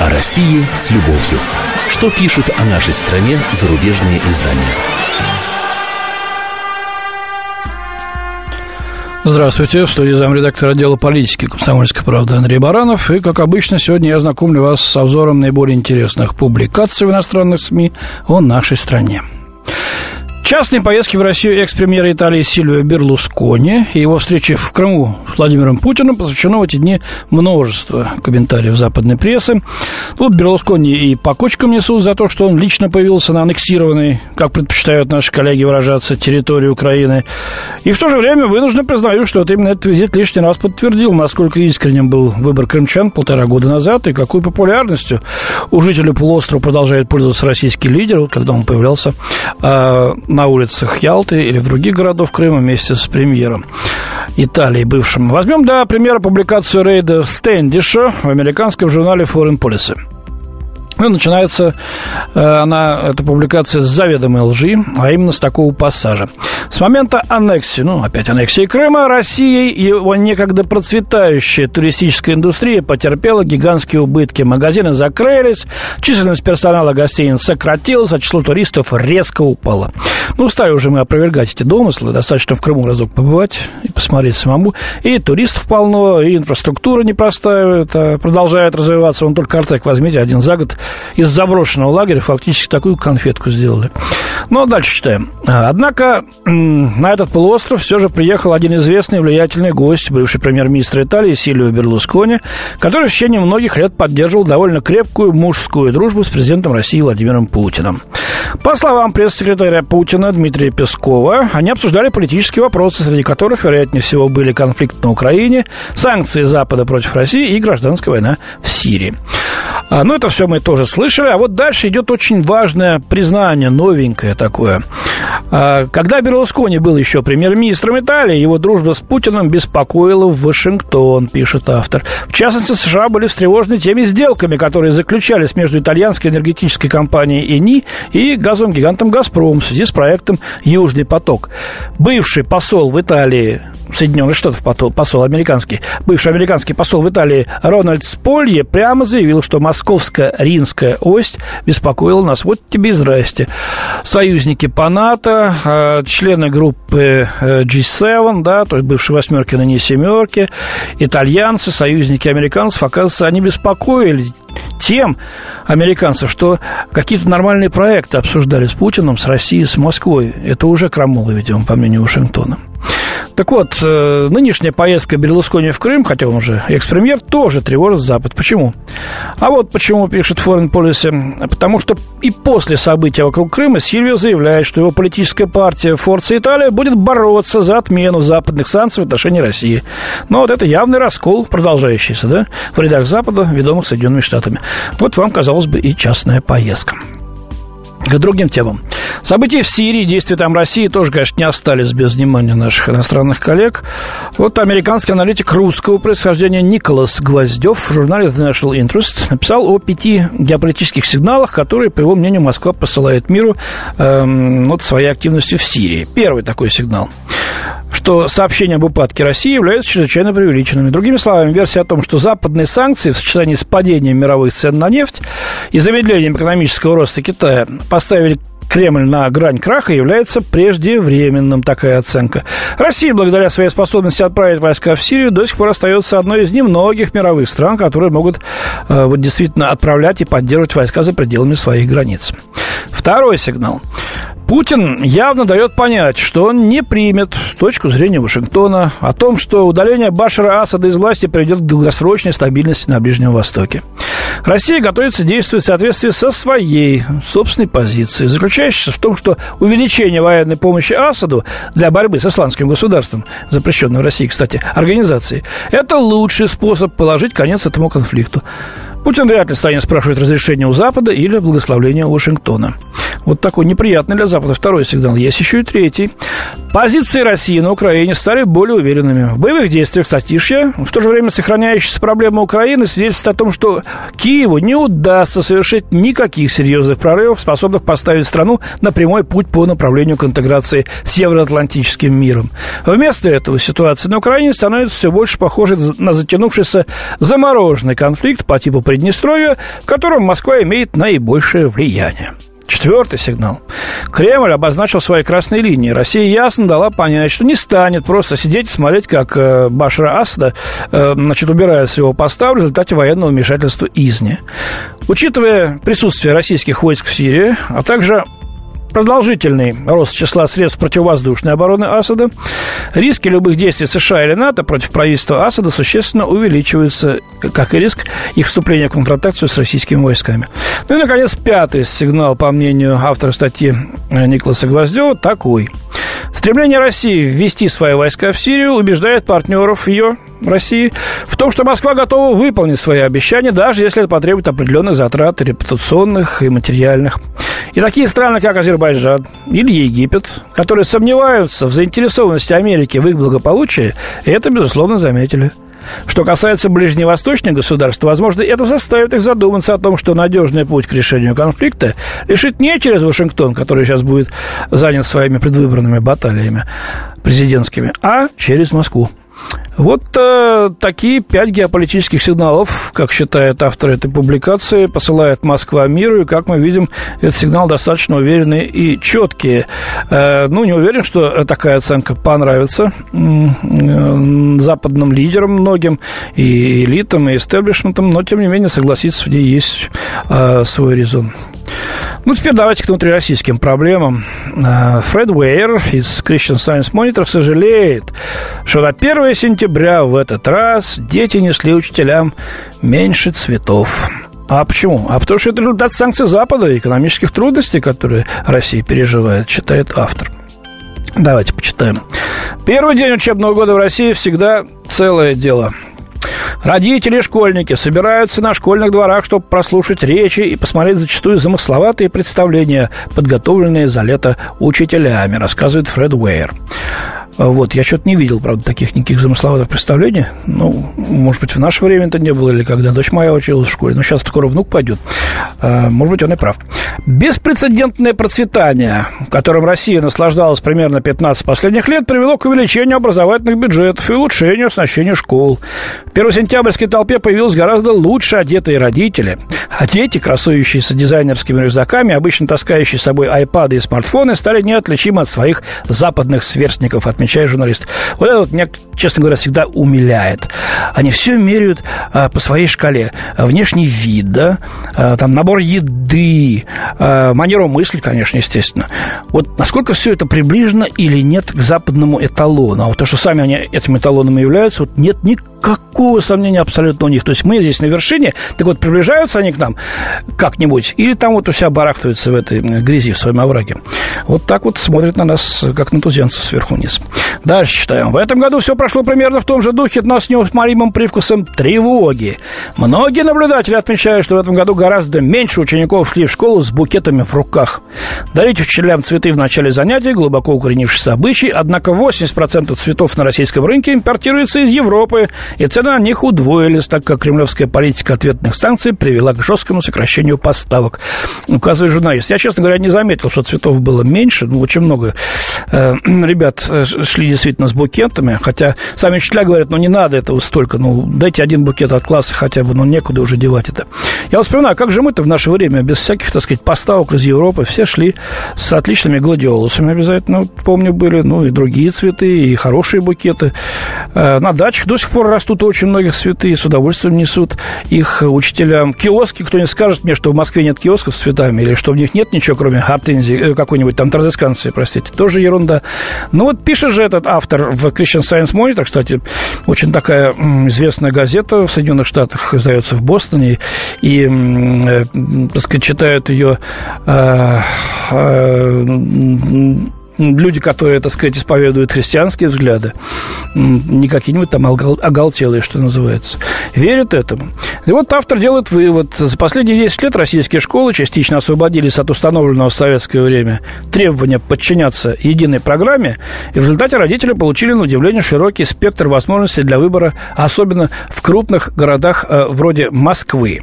О России с любовью. Что пишут о нашей стране зарубежные издания? Здравствуйте, в студии замредактора отдела политики «Комсомольской правды» Андрей Баранов. И, как обычно, сегодня я знакомлю вас с обзором наиболее интересных публикаций в иностранных СМИ о нашей стране. Частные поездки в Россию экс-премьера Италии Сильвио Берлускони и его встречи в Крыму с Владимиром Путиным посвящено в эти дни множество комментариев западной прессы. Тут Берлускони и по кочкам несут за то, что он лично появился на аннексированной, как предпочитают наши коллеги выражаться, территории Украины. И в то же время вынуждены признаю, что вот именно этот визит лишний раз подтвердил, насколько искренним был выбор крымчан полтора года назад и какой популярностью у жителей полуострова продолжает пользоваться российский лидер, когда он появлялся э, на улицах Ялты или в других городов Крыма вместе с премьером Италии бывшим. Возьмем, для примера, публикацию Рейда Стэндиша в американском журнале Foreign Policy. Ну, начинается э, она, эта публикация с заведомой лжи, а именно с такого пассажа. С момента аннексии, ну, опять аннексии Крыма, Россия и его некогда процветающая туристическая индустрия потерпела гигантские убытки. Магазины закрылись, численность персонала гостиниц сократилась, а число туристов резко упало. Ну, стали уже мы опровергать эти домыслы, достаточно в Крыму разок побывать и посмотреть самому. И туристов полно, и инфраструктура непростая, это продолжает развиваться. Вон только Артек возьмите, один за год из заброшенного лагеря фактически такую конфетку сделали. Ну, а дальше читаем. Однако на этот полуостров все же приехал один известный влиятельный гость, бывший премьер-министр Италии Сильвио Берлускони, который в течение многих лет поддерживал довольно крепкую мужскую дружбу с президентом России Владимиром Путиным. По словам пресс-секретаря Путина Дмитрия Пескова, они обсуждали политические вопросы, среди которых, вероятнее всего, были конфликт на Украине, санкции Запада против России и гражданская война в Сирии. А, ну, это все мы тоже слышали. А вот дальше идет очень важное признание, новенькое такое. А, когда Берлускони был еще премьер-министром Италии, его дружба с Путиным беспокоила в Вашингтон, пишет автор. В частности, США были встревожены теми сделками, которые заключались между итальянской энергетической компанией ЭНИ и газовым гигантом «Газпром» в связи с проектом «Южный поток». Бывший посол в Италии Соединенных Штатов посол американский, бывший американский посол в Италии Рональд Сполье прямо заявил, что московская римская ось беспокоила нас. Вот тебе и здрасте. Союзники по НАТО, а, члены группы э, G7, да, то есть бывшие восьмерки, но не семерки, итальянцы, союзники американцев, оказывается, они беспокоили тем американцев, что какие-то нормальные проекты обсуждали с Путиным, с Россией, с Москвой. Это уже крамола, видимо, по мнению Вашингтона. Так вот, э, нынешняя поездка Берлускони в Крым, хотя он уже экс-премьер, тоже тревожит Запад. Почему? А вот почему пишет Foreign Policy. Потому что и после события вокруг Крыма Сильвио заявляет, что его политическая партия Форца Италия будет бороться за отмену западных санкций в отношении России. Но вот это явный раскол, продолжающийся, да, в рядах Запада, ведомых Соединенными Штатами. Вот вам, казалось бы, и частная поездка. К другим темам. События в Сирии, действия там России тоже, конечно, не остались без внимания наших иностранных коллег. Вот американский аналитик русского происхождения Николас Гвоздев в журнале The National Interest написал о пяти геополитических сигналах, которые, по его мнению, Москва посылает миру эм, вот своей активностью в Сирии. Первый такой сигнал что сообщения об упадке России являются чрезвычайно преувеличенными. Другими словами, версия о том, что западные санкции в сочетании с падением мировых цен на нефть и замедлением экономического роста Китая поставили Кремль на грань краха является преждевременным, такая оценка. Россия, благодаря своей способности отправить войска в Сирию, до сих пор остается одной из немногих мировых стран, которые могут э, вот, действительно отправлять и поддерживать войска за пределами своих границ. Второй сигнал. Путин явно дает понять, что он не примет точку зрения Вашингтона о том, что удаление Башара Асада из власти приведет к долгосрочной стабильности на Ближнем Востоке. Россия готовится действовать в соответствии со своей собственной позицией, заключающейся в том, что увеличение военной помощи Асаду для борьбы с исламским государством, запрещенной в России, кстати, организации, это лучший способ положить конец этому конфликту. Путин вряд ли станет спрашивать разрешения у Запада или благословления у Вашингтона. Вот такой неприятный для Запада второй сигнал. Есть еще и третий. Позиции России на Украине стали более уверенными. В боевых действиях статишья, в то же время сохраняющаяся проблема Украины свидетельствует о том, что Киеву не удастся совершить никаких серьезных прорывов, способных поставить страну на прямой путь по направлению к интеграции с евроатлантическим миром. Вместо этого ситуация на Украине становится все больше похожей на затянувшийся замороженный конфликт по типу Приднестровья, в котором Москва имеет наибольшее влияние. Четвертый сигнал. Кремль обозначил свои красные линии. Россия ясно дала понять, что не станет просто сидеть и смотреть, как э, Башара Асада э, значит, убирает с его поста в результате военного вмешательства изни. Учитывая присутствие российских войск в Сирии, а также продолжительный рост числа средств противовоздушной обороны Асада, риски любых действий США или НАТО против правительства Асада существенно увеличиваются, как и риск их вступления в конфронтацию с российскими войсками. Ну и, наконец, пятый сигнал, по мнению автора статьи Николаса Гвоздева, такой – Стремление России ввести свои войска в Сирию убеждает партнеров ее, России, в том, что Москва готова выполнить свои обещания, даже если это потребует определенных затрат репутационных и материальных. И такие страны, как Азербайджан или Египет, которые сомневаются в заинтересованности Америки в их благополучии, это, безусловно, заметили. Что касается ближневосточных государств, возможно, это заставит их задуматься о том, что надежный путь к решению конфликта лежит не через Вашингтон, который сейчас будет занят своими предвыборными баталиями президентскими, а через Москву. Вот э, такие пять геополитических сигналов, как считает автор этой публикации, посылает Москва миру, и, как мы видим, этот сигнал достаточно уверенный и четкий. Э, ну, не уверен, что такая оценка понравится э, западным лидерам многим, и элитам, и истеблишментам, но, тем не менее, согласиться в ней есть э, свой резон. Ну, теперь давайте к внутрироссийским проблемам. Э, Фред Уэйр из Christian Science Monitor сожалеет, что на 1 сентября в этот раз дети несли учителям меньше цветов. А почему? А потому что это результат санкций Запада и экономических трудностей, которые Россия переживает, считает автор. Давайте почитаем. Первый день учебного года в России всегда целое дело. Родители и школьники собираются на школьных дворах, чтобы прослушать речи и посмотреть зачастую замысловатые представления, подготовленные за лето учителями, рассказывает Фред Уэйр. А вот, я что-то не видел, правда, таких никаких замысловатых представлений. Ну, может быть, в наше время это не было, или когда дочь моя училась в школе. Но сейчас скоро внук пойдет. А, может быть, он и прав. Беспрецедентное процветание, которым Россия наслаждалась примерно 15 последних лет, привело к увеличению образовательных бюджетов и улучшению оснащения школ. В первосентябрьской толпе появились гораздо лучше одетые родители. А дети, красующиеся дизайнерскими рюкзаками, обычно таскающие с собой айпады и смартфоны, стали неотличимы от своих западных сверстников, отмечает отмечает журналист. Вот это вот честно говоря, всегда умиляет. Они все меряют а, по своей шкале. Внешний вид, да, а, там набор еды, а, манеру мысли, конечно, естественно. Вот насколько все это приближено или нет к западному эталону. А вот то, что сами они этим эталоном являются, вот нет никакого сомнения абсолютно у них. То есть мы здесь на вершине, так вот приближаются они к нам как-нибудь, или там вот у себя барахтаются в этой грязи, в своем овраге. Вот так вот смотрят на нас, как на туземцев сверху вниз. Дальше читаем. В этом году все прошло примерно в том же духе, но с неусмолимым привкусом тревоги. Многие наблюдатели отмечают, что в этом году гораздо меньше учеников шли в школу с букетами в руках. Дарить учителям цветы в начале занятий – глубоко укоренившийся обычай, однако 80% цветов на российском рынке импортируется из Европы, и цены на них удвоились, так как кремлевская политика ответных санкций привела к жесткому сокращению поставок. Указывает журналист. Я, честно говоря, не заметил, что цветов было меньше, ну, очень много э, ребят э, шли действительно с букетами, хотя сами учителя говорят, ну, не надо этого столько, ну, дайте один букет от класса хотя бы, ну, некуда уже девать это. Я вот вспоминаю, как же мы-то в наше время, без всяких, так сказать, поставок из Европы, все шли с отличными гладиолусами обязательно, помню, были, ну, и другие цветы, и хорошие букеты. Э, на дачах до сих пор растут очень многих цветы, и с удовольствием несут их учителям. Киоски, кто не скажет мне, что в Москве нет киосков с цветами, или что в них нет ничего, кроме гортензии, э, какой-нибудь там традесканции, простите, тоже ерунда. Ну, вот пишет же этот автор в Christian Science Monitor, кстати, очень такая известная газета в Соединенных Штатах, издается в Бостоне, и, э, так сказать, читают ее э, э, люди, которые, так сказать, исповедуют христианские взгляды, не какие-нибудь там оголтелые, что называется, верят этому. И вот автор делает вывод. За последние 10 лет российские школы частично освободились от установленного в советское время требования подчиняться единой программе, и в результате родители получили, на удивление, широкий спектр возможностей для выбора, особенно в крупных городах э, вроде Москвы.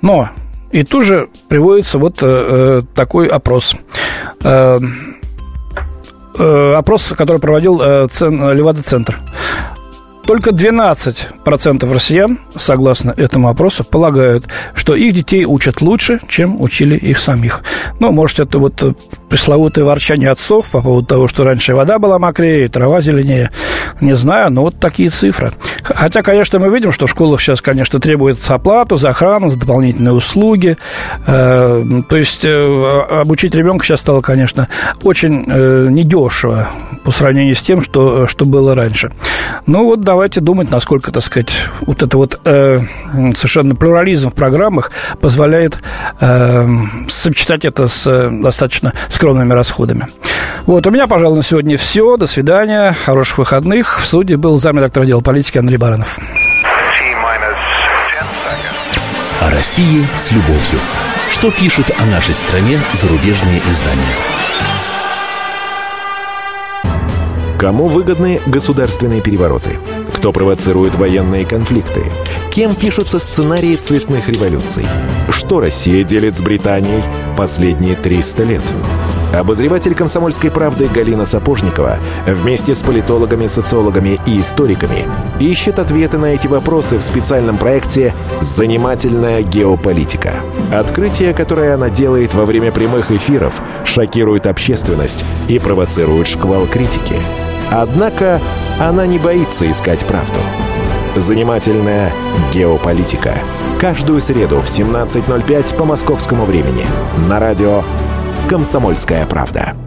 Но и тут же приводится вот э, э такой опрос. Э, э, опрос, который проводил э, Левада-центр. Только 12% россиян, согласно этому опросу, полагают, что их детей учат лучше, чем учили их самих. Ну, может, это вот э, пресловутое ворчание отцов по поводу того, что раньше вода была мокрее, трава зеленее. Не знаю, но вот такие цифры. Хотя, конечно, мы видим, что в школах сейчас, конечно, требуют оплату за охрану, за дополнительные услуги. Э, то есть э, обучить ребенка сейчас стало, конечно, очень недешево по сравнению с тем, что, что было раньше. Ну вот давайте думать, насколько, так сказать, вот это вот э, совершенно плюрализм в программах позволяет э, сочетать это с э, достаточно скромными расходами. Вот, у меня, пожалуй, на сегодня все. До свидания, хороших выходных. В суде был замредактор отдела политики Андрей Баранов. О России с любовью. Что пишут о нашей стране зарубежные издания? Кому выгодны государственные перевороты? Кто провоцирует военные конфликты? Кем пишутся сценарии цветных революций? Что Россия делит с Британией последние 300 лет? Обозреватель «Комсомольской правды» Галина Сапожникова вместе с политологами, социологами и историками ищет ответы на эти вопросы в специальном проекте «Занимательная геополитика». Открытие, которое она делает во время прямых эфиров, шокирует общественность и провоцирует шквал критики – Однако она не боится искать правду. Занимательная геополитика. Каждую среду в 17.05 по московскому времени. На радио «Комсомольская правда».